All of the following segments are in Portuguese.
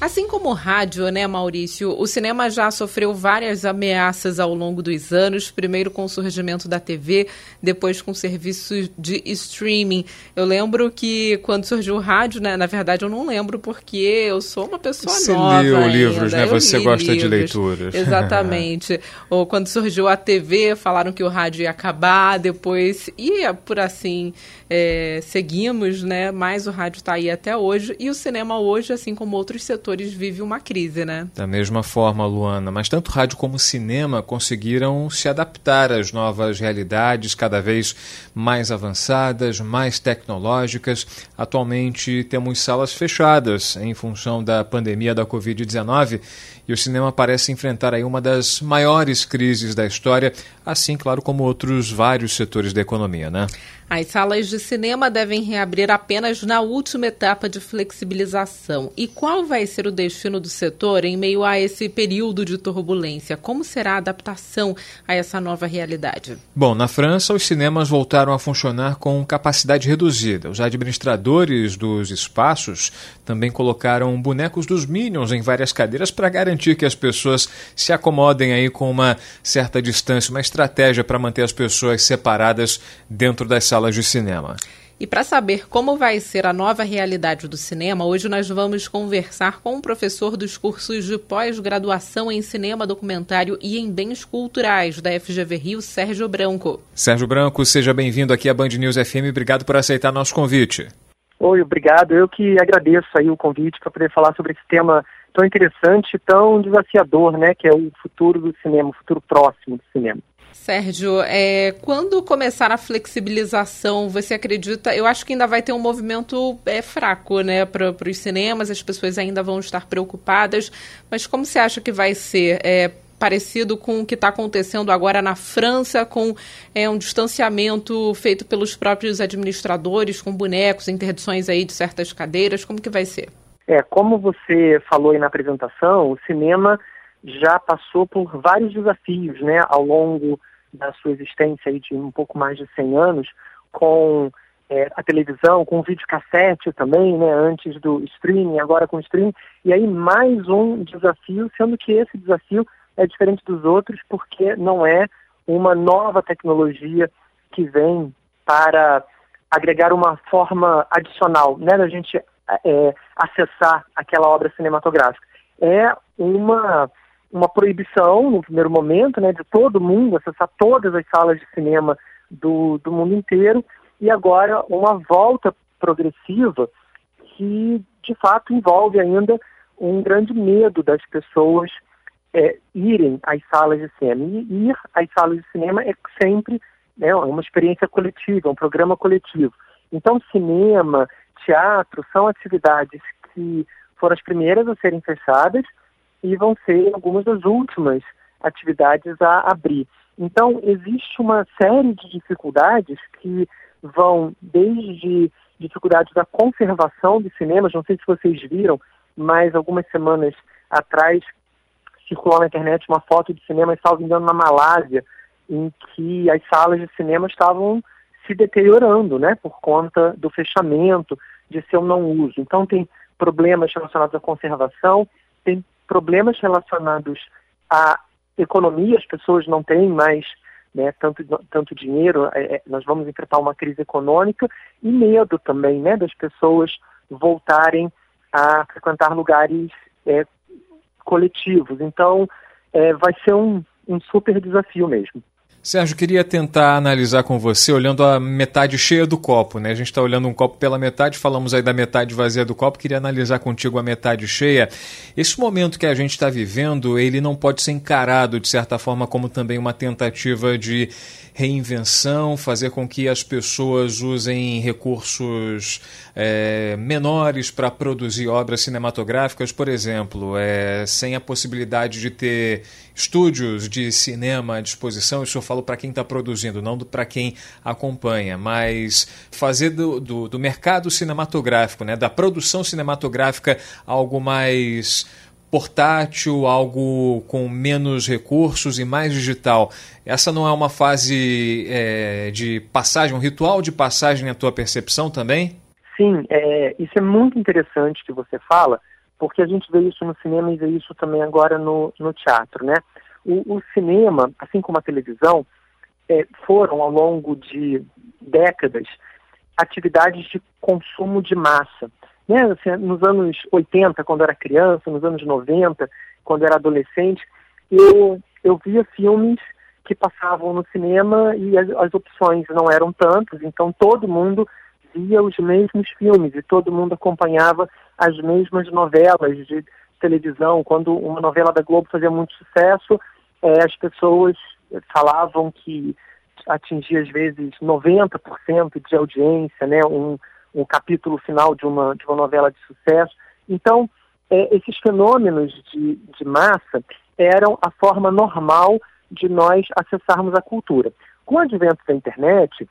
Assim como o rádio, né, Maurício, o cinema já sofreu várias ameaças ao longo dos anos, primeiro com o surgimento da TV, depois com serviços de streaming. Eu lembro que quando surgiu o rádio, né, na verdade eu não lembro porque eu sou uma pessoa Você nova leu ainda. livros, né? Eu Você gosta de livros. leituras. Exatamente. Ou quando surgiu a TV, falaram que o rádio ia acabar, depois ia por assim é, seguimos, né? Mas o rádio está aí até hoje e o cinema hoje, assim como outros setores, vive uma crise, né? Da mesma forma, Luana, mas tanto rádio como cinema conseguiram se adaptar às novas realidades cada vez mais avançadas, mais tecnológicas. Atualmente temos salas fechadas em função da pandemia da Covid-19 e o cinema parece enfrentar aí uma das maiores crises da história, assim, claro, como outros vários setores da economia, né? As salas de cinema devem reabrir apenas na última etapa de flexibilização. E qual vai ser o destino do setor em meio a esse período de turbulência? Como será a adaptação a essa nova realidade? Bom, na França, os cinemas voltaram a funcionar com capacidade reduzida. Os administradores dos espaços também colocaram bonecos dos Minions em várias cadeiras para garantir que as pessoas se acomodem aí com uma certa distância, uma estratégia para manter as pessoas separadas dentro das salas de cinema. E para saber como vai ser a nova realidade do cinema, hoje nós vamos conversar com o professor dos cursos de pós-graduação em cinema, documentário e em bens culturais da FGV Rio, Sérgio Branco. Sérgio Branco, seja bem-vindo aqui à Band News FM. Obrigado por aceitar nosso convite. Oi, obrigado. Eu que agradeço aí o convite para poder falar sobre esse tema tão interessante, tão desafiador, né, que é o futuro do cinema, o futuro próximo do cinema. Sérgio, é, quando começar a flexibilização, você acredita? Eu acho que ainda vai ter um movimento é, fraco, né, para os cinemas. As pessoas ainda vão estar preocupadas. Mas como você acha que vai ser? É, parecido com o que está acontecendo agora na França, com é, um distanciamento feito pelos próprios administradores, com bonecos, interdições aí de certas cadeiras. Como que vai ser? É, como você falou aí na apresentação, o cinema já passou por vários desafios, né, ao longo da sua existência de um pouco mais de 100 anos, com é, a televisão, com o videocassete também, né, antes do streaming, agora com o streaming, e aí mais um desafio, sendo que esse desafio é diferente dos outros porque não é uma nova tecnologia que vem para agregar uma forma adicional, né, da gente é, acessar aquela obra cinematográfica. É uma uma proibição, no primeiro momento, né, de todo mundo acessar todas as salas de cinema do, do mundo inteiro, e agora uma volta progressiva que, de fato, envolve ainda um grande medo das pessoas é, irem às salas de cinema. E ir às salas de cinema é sempre né, uma experiência coletiva, um programa coletivo. Então, cinema, teatro são atividades que foram as primeiras a serem fechadas, e vão ser algumas das últimas atividades a abrir. Então, existe uma série de dificuldades que vão desde dificuldades da conservação de cinemas, não sei se vocês viram, mas algumas semanas atrás circulou na internet uma foto de cinema, salvo engano, na Malásia, em que as salas de cinema estavam se deteriorando, né, por conta do fechamento, de seu não uso. Então, tem problemas relacionados à conservação, tem problemas relacionados à economia, as pessoas não têm mais né, tanto, tanto dinheiro, é, nós vamos enfrentar uma crise econômica e medo também né, das pessoas voltarem a frequentar lugares é, coletivos. Então, é, vai ser um, um super desafio mesmo. Sérgio, queria tentar analisar com você olhando a metade cheia do copo, né? A gente está olhando um copo pela metade, falamos aí da metade vazia do copo, queria analisar contigo a metade cheia. Esse momento que a gente está vivendo, ele não pode ser encarado, de certa forma, como também uma tentativa de reinvenção, fazer com que as pessoas usem recursos é, menores para produzir obras cinematográficas, por exemplo, é, sem a possibilidade de ter estúdios de cinema à disposição, isso eu falo para quem está produzindo, não para quem acompanha, mas fazer do, do, do mercado cinematográfico, né, da produção cinematográfica, algo mais portátil, algo com menos recursos e mais digital. Essa não é uma fase é, de passagem, um ritual de passagem na tua percepção também? Sim, é, isso é muito interessante que você fala, porque a gente vê isso no cinema e vê isso também agora no, no teatro, né? O, o cinema, assim como a televisão, é, foram ao longo de décadas atividades de consumo de massa. Né? Assim, nos anos 80, quando era criança, nos anos 90, quando era adolescente, eu, eu via filmes que passavam no cinema e as, as opções não eram tantas, então todo mundo via os mesmos filmes e todo mundo acompanhava as mesmas novelas de televisão. Quando uma novela da Globo fazia muito sucesso, é, as pessoas falavam que atingia às vezes 90% de audiência, né, um, um capítulo final de uma, de uma novela de sucesso. Então, é, esses fenômenos de, de massa eram a forma normal de nós acessarmos a cultura. Com o advento da internet,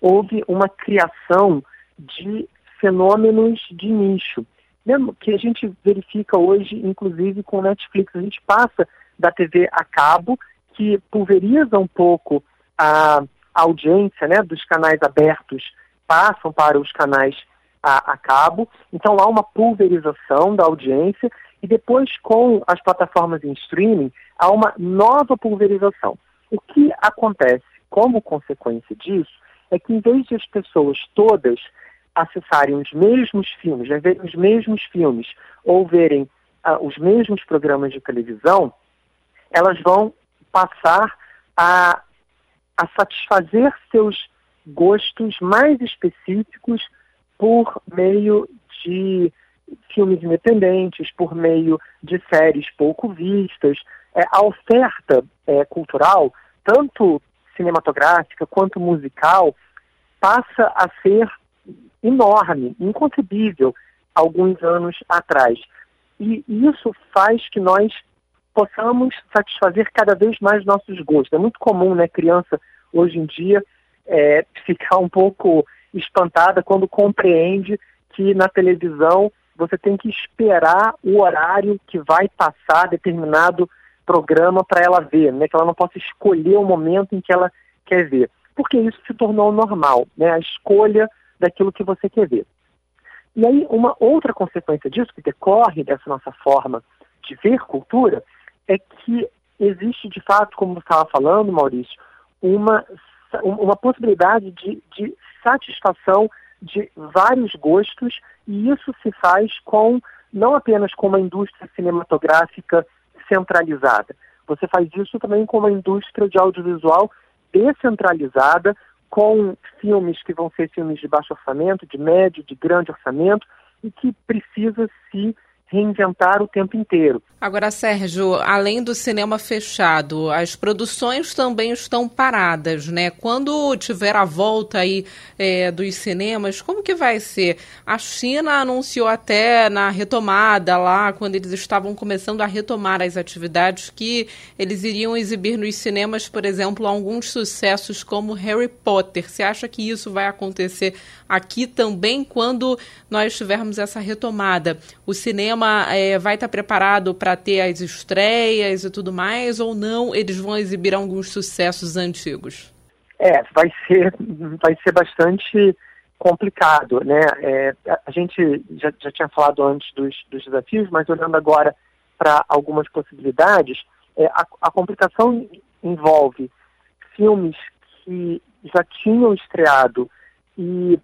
houve uma criação de fenômenos de nicho, né, que a gente verifica hoje, inclusive com Netflix. A gente passa da TV a cabo, que pulveriza um pouco a audiência né, dos canais abertos, passam para os canais a, a cabo. Então há uma pulverização da audiência e depois com as plataformas em streaming há uma nova pulverização. O que acontece como consequência disso é que em vez de as pessoas todas acessarem os mesmos filmes, já verem os mesmos filmes ou verem uh, os mesmos programas de televisão, elas vão passar a, a satisfazer seus gostos mais específicos por meio de filmes independentes, por meio de séries pouco vistas. É, a oferta é, cultural, tanto cinematográfica quanto musical, passa a ser enorme, inconcebível alguns anos atrás. E isso faz que nós possamos satisfazer cada vez mais nossos gostos. É muito comum, né, criança hoje em dia é, ficar um pouco espantada quando compreende que na televisão você tem que esperar o horário que vai passar determinado programa para ela ver, né? Que ela não possa escolher o momento em que ela quer ver, porque isso se tornou normal, né? A escolha daquilo que você quer ver. E aí uma outra consequência disso que decorre dessa nossa forma de ver cultura é que existe de fato, como você estava falando, Maurício, uma uma possibilidade de, de satisfação de vários gostos e isso se faz com não apenas com uma indústria cinematográfica centralizada. Você faz isso também com uma indústria de audiovisual descentralizada, com filmes que vão ser filmes de baixo orçamento, de médio, de grande orçamento, e que precisa se reinventar o tempo inteiro. Agora, Sérgio, além do cinema fechado, as produções também estão paradas, né? Quando tiver a volta aí é, dos cinemas, como que vai ser? A China anunciou até na retomada lá, quando eles estavam começando a retomar as atividades, que eles iriam exibir nos cinemas, por exemplo, alguns sucessos como Harry Potter. Você acha que isso vai acontecer aqui também quando nós tivermos essa retomada? O cinema é, vai estar preparado para ter as estreias e tudo mais, ou não? Eles vão exibir alguns sucessos antigos? É, vai ser, vai ser bastante complicado, né? É, a gente já, já tinha falado antes dos, dos desafios, mas olhando agora para algumas possibilidades, é, a, a complicação envolve filmes que já tinham estreado e,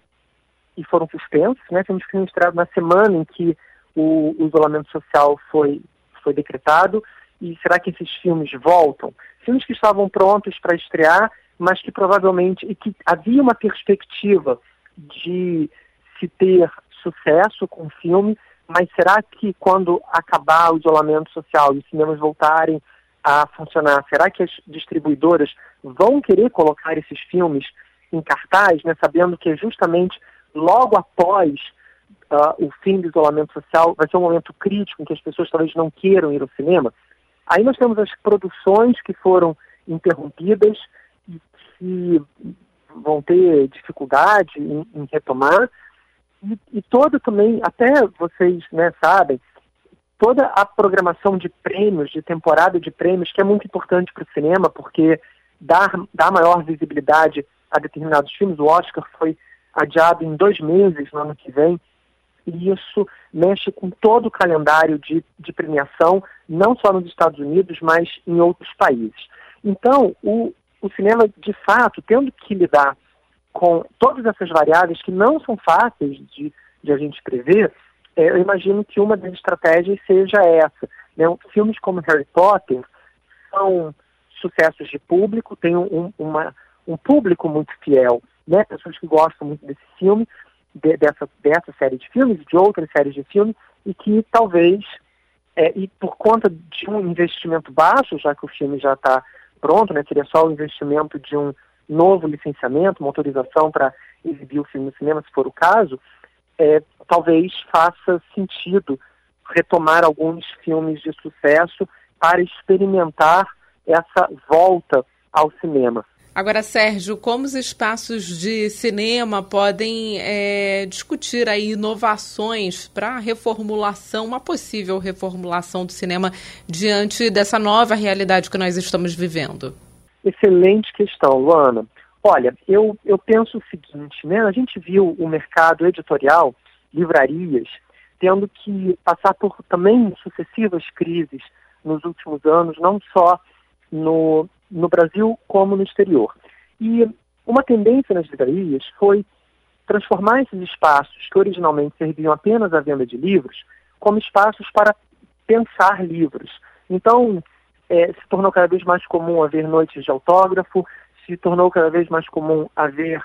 e foram suspensos, né? Filmes que tinham estreado na semana em que o, o isolamento social foi, foi decretado e será que esses filmes voltam? Filmes que estavam prontos para estrear, mas que provavelmente e que havia uma perspectiva de se ter sucesso com o filme, mas será que quando acabar o isolamento social e os cinemas voltarem a funcionar, será que as distribuidoras vão querer colocar esses filmes em cartaz, né, sabendo que é justamente logo após uh, o fim do isolamento social vai ser um momento crítico em que as pessoas talvez não queiram ir ao cinema. Aí nós temos as produções que foram interrompidas e que vão ter dificuldade em, em retomar. E, e todo também, até vocês né, sabem, toda a programação de prêmios, de temporada de prêmios, que é muito importante para o cinema, porque dá, dá maior visibilidade a determinados filmes. O Oscar foi adiado em dois meses no ano que vem, e isso mexe com todo o calendário de, de premiação, não só nos Estados Unidos, mas em outros países. Então, o, o cinema, de fato, tendo que lidar com todas essas variáveis que não são fáceis de, de a gente prever, é, eu imagino que uma das estratégias seja essa. Né? Filmes como Harry Potter são sucessos de público, tem um, uma, um público muito fiel, né? pessoas que gostam muito desse filme, de, dessa, dessa série de filmes, de outras séries de filmes, e que talvez, é, e por conta de um investimento baixo, já que o filme já está pronto, né, seria só o investimento de um novo licenciamento, uma autorização para exibir o filme no cinema, se for o caso, é, talvez faça sentido retomar alguns filmes de sucesso para experimentar essa volta ao cinema. Agora, Sérgio, como os espaços de cinema podem é, discutir aí inovações para reformulação, uma possível reformulação do cinema diante dessa nova realidade que nós estamos vivendo? Excelente questão, Luana. Olha, eu, eu penso o seguinte, né? A gente viu o mercado editorial, livrarias, tendo que passar por também sucessivas crises nos últimos anos, não só no, no Brasil como no exterior. E uma tendência nas livrarias foi transformar esses espaços que originalmente serviam apenas à venda de livros como espaços para pensar livros. Então, é, se tornou cada vez mais comum haver noites de autógrafo, se tornou cada vez mais comum haver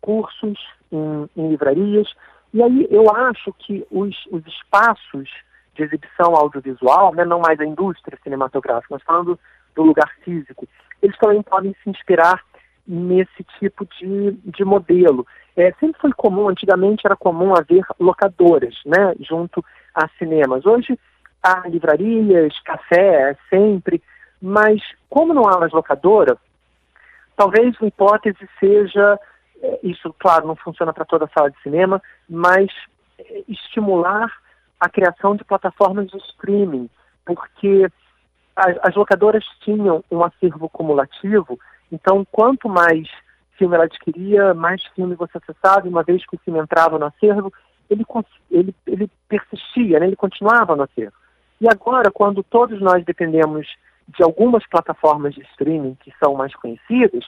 cursos em, em livrarias. E aí eu acho que os, os espaços de exibição audiovisual, né, não mais a indústria cinematográfica, mas falando do lugar físico, eles também podem se inspirar nesse tipo de, de modelo. É, sempre foi comum, antigamente era comum haver locadoras, né, junto a cinemas. Hoje há livrarias, café, sempre, mas como não há mais locadora, talvez a hipótese seja, é, isso claro não funciona para toda a sala de cinema, mas é, estimular a criação de plataformas de streaming, porque as, as locadoras tinham um acervo cumulativo, então quanto mais filme ela adquiria, mais filme você acessava, uma vez que o filme entrava no acervo, ele, ele, ele persistia, né? ele continuava no acervo. E agora, quando todos nós dependemos de algumas plataformas de streaming que são mais conhecidas,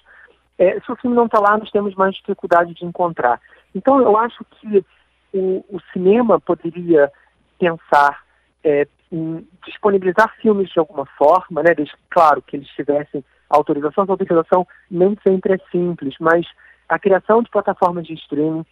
é, se o filme não está lá, nós temos mais dificuldade de encontrar. Então, eu acho que o, o cinema poderia pensar é, em disponibilizar filmes de alguma forma, né, desde, claro, que eles tivessem autorização. A autorização nem sempre é simples, mas a criação de plataformas de streaming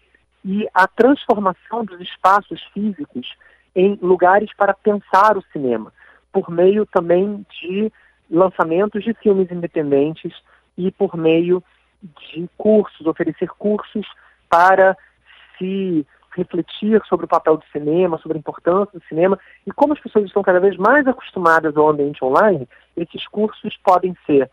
e a transformação dos espaços físicos em lugares para pensar o cinema, por meio também de lançamentos de filmes independentes e por meio de cursos, oferecer cursos para se refletir sobre o papel do cinema, sobre a importância do cinema e como as pessoas estão cada vez mais acostumadas ao ambiente online, esses cursos podem ser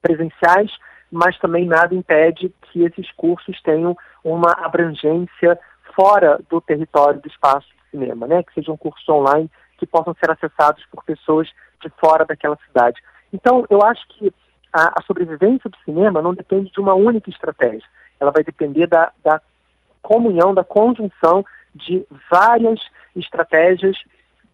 presenciais, mas também nada impede que esses cursos tenham uma abrangência fora do território do espaço de cinema, né? Que sejam cursos online que possam ser acessados por pessoas de fora daquela cidade. Então, eu acho que a, a sobrevivência do cinema não depende de uma única estratégia. Ela vai depender da, da comunhão, da conjunção de várias estratégias,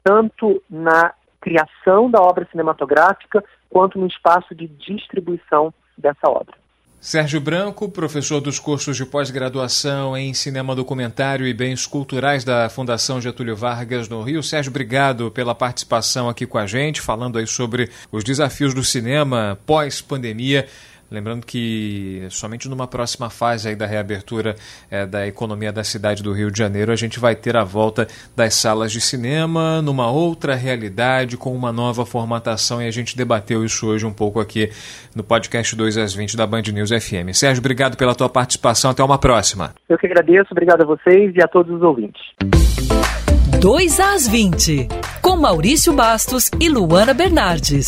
tanto na criação da obra cinematográfica, quanto no espaço de distribuição dessa obra. Sérgio Branco, professor dos cursos de pós-graduação em Cinema Documentário e Bens Culturais da Fundação Getúlio Vargas no Rio. Sérgio, obrigado pela participação aqui com a gente, falando aí sobre os desafios do cinema pós-pandemia. Lembrando que somente numa próxima fase aí da reabertura é, da economia da cidade do Rio de Janeiro a gente vai ter a volta das salas de cinema numa outra realidade, com uma nova formatação e a gente debateu isso hoje um pouco aqui no podcast 2 às 20 da Band News FM. Sérgio, obrigado pela tua participação. Até uma próxima. Eu que agradeço. Obrigado a vocês e a todos os ouvintes. 2 às 20, com Maurício Bastos e Luana Bernardes.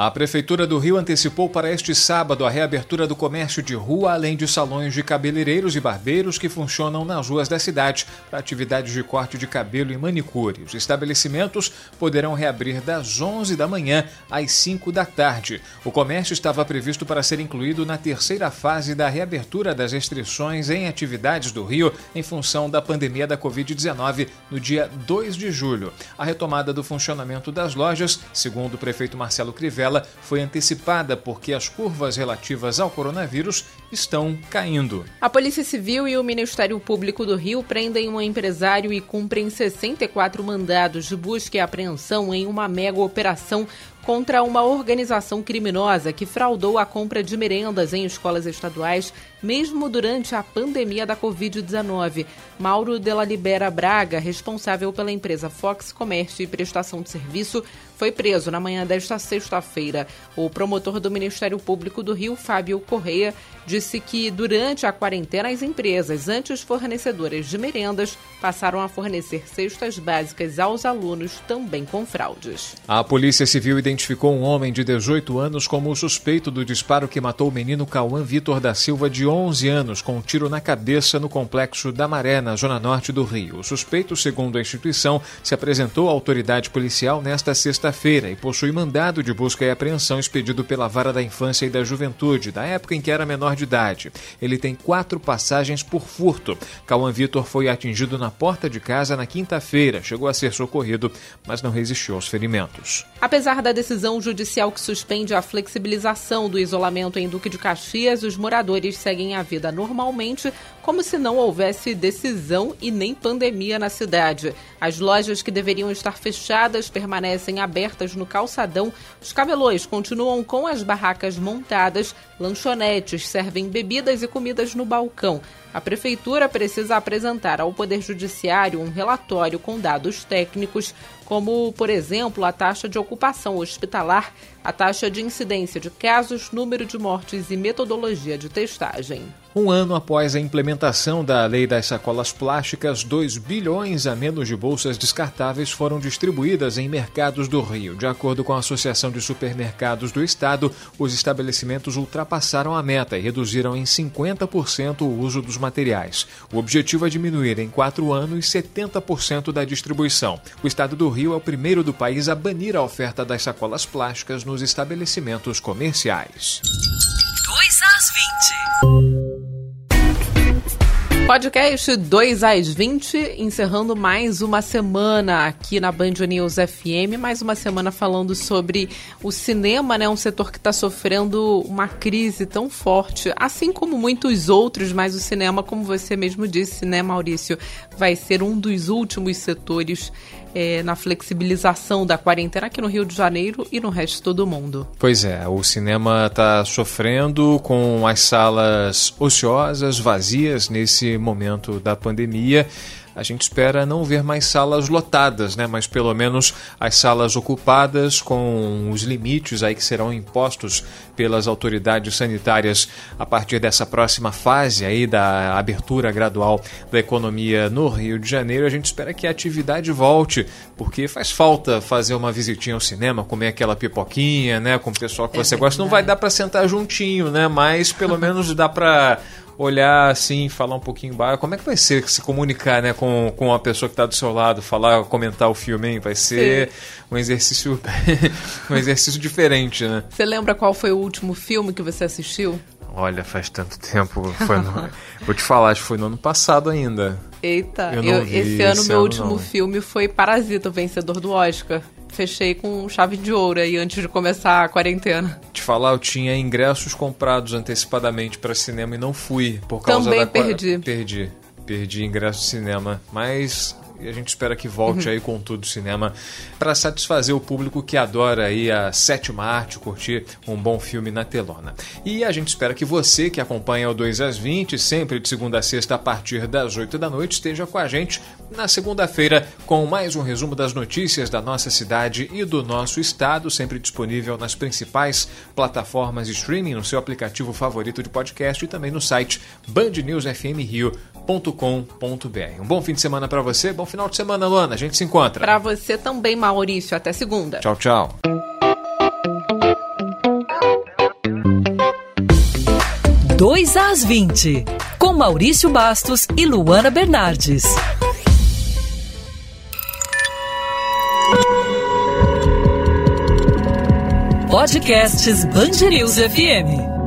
A Prefeitura do Rio antecipou para este sábado a reabertura do comércio de rua, além de salões de cabeleireiros e barbeiros que funcionam nas ruas da cidade para atividades de corte de cabelo e manicure. Os estabelecimentos poderão reabrir das 11 da manhã às 5 da tarde. O comércio estava previsto para ser incluído na terceira fase da reabertura das restrições em atividades do Rio em função da pandemia da Covid-19 no dia 2 de julho. A retomada do funcionamento das lojas, segundo o prefeito Marcelo Crivella, foi antecipada porque as curvas relativas ao coronavírus estão caindo. A Polícia Civil e o Ministério Público do Rio prendem um empresário e cumprem 64 mandados de busca e apreensão em uma mega operação contra uma organização criminosa que fraudou a compra de merendas em escolas estaduais, mesmo durante a pandemia da Covid-19. Mauro Della Libera Braga, responsável pela empresa Fox Comércio e Prestação de Serviço, foi preso na manhã desta sexta-feira. O promotor do Ministério Público do Rio, Fábio Correia, disse que durante a quarentena as empresas, antes fornecedoras de merendas, passaram a fornecer cestas básicas aos alunos também com fraudes. A Polícia Civil identificou um homem de 18 anos como o suspeito do disparo que matou o menino Cauã Vitor da Silva, de 11 anos, com um tiro na cabeça no complexo da Maré, na zona norte do Rio. O suspeito, segundo a instituição, se apresentou à autoridade policial nesta sexta-feira e possui mandado de busca e apreensão expedido pela Vara da Infância e da Juventude, da época em que era menor de idade. Ele tem quatro passagens por furto. Cauã Vitor foi atingido na porta de casa na quinta-feira, chegou a ser socorrido, mas não resistiu aos ferimentos. Apesar da decisão judicial que suspende a flexibilização do isolamento em Duque de Caxias, os moradores seguem a vida normalmente, como se não houvesse decisão e nem pandemia na cidade. As lojas que deveriam estar fechadas permanecem abertas no calçadão, os camelões continuam com as barracas montadas, lanchonetes servem bebidas e comidas no balcão. A Prefeitura precisa apresentar ao Poder Judiciário um relatório com dados técnicos, como, por exemplo, a taxa de ocupação hospitalar, a taxa de incidência de casos, número de mortes e metodologia de testagem. Um ano após a implementação da lei das sacolas plásticas, 2 bilhões a menos de bolsas descartáveis foram distribuídas em mercados do Rio. De acordo com a Associação de Supermercados do Estado, os estabelecimentos ultrapassaram a meta e reduziram em 50% o uso dos materiais. O objetivo é diminuir em quatro anos 70% da distribuição. O Estado do Rio é o primeiro do país a banir a oferta das sacolas plásticas nos estabelecimentos comerciais. 2 às 20. Podcast 2 às 20, encerrando mais uma semana aqui na Band News FM, mais uma semana falando sobre o cinema, né? Um setor que está sofrendo uma crise tão forte, assim como muitos outros, mas o cinema, como você mesmo disse, né, Maurício, vai ser um dos últimos setores é, na flexibilização da quarentena aqui no Rio de Janeiro e no resto do mundo. Pois é, o cinema está sofrendo com as salas ociosas, vazias nesse momento da pandemia. A gente espera não ver mais salas lotadas, né? mas pelo menos as salas ocupadas com os limites aí que serão impostos pelas autoridades sanitárias a partir dessa próxima fase aí da abertura gradual da economia no Rio de Janeiro. A gente espera que a atividade volte, porque faz falta fazer uma visitinha ao cinema, comer aquela pipoquinha, né, com o pessoal que é você verdade. gosta. Não vai dar para sentar juntinho, né, mas pelo menos dá para olhar assim, falar um pouquinho baixo. Como é que vai ser se comunicar né, com, com a pessoa que está do seu lado, falar, comentar o filme, hein? Vai ser Sim. um exercício um exercício diferente, né? Você lembra qual foi o último filme que você assistiu? Olha, faz tanto tempo. No... Vou te falar, acho que foi no ano passado ainda. Eita, eu eu, esse ano esse meu ano último não. filme foi Parasita, o vencedor do Oscar fechei com chave de ouro aí antes de começar a quarentena. Te falar, eu tinha ingressos comprados antecipadamente para cinema e não fui por causa Também da perdi. Perdi. Perdi ingresso de cinema, mas e a gente espera que volte uhum. aí com tudo o cinema para satisfazer o público que adora aí a sétima arte, curtir um bom filme na telona. E a gente espera que você que acompanha o 2 às 20, sempre de segunda a sexta a partir das 8 da noite, esteja com a gente na segunda-feira com mais um resumo das notícias da nossa cidade e do nosso estado, sempre disponível nas principais plataformas de streaming, no seu aplicativo favorito de podcast e também no site com.br. Um bom fim de semana para você, bom final de semana, Luana. A gente se encontra. Para você também, Maurício. Até segunda. Tchau, tchau. Dois às 20, com Maurício Bastos e Luana Bernardes. Podcasts Bangerils FM.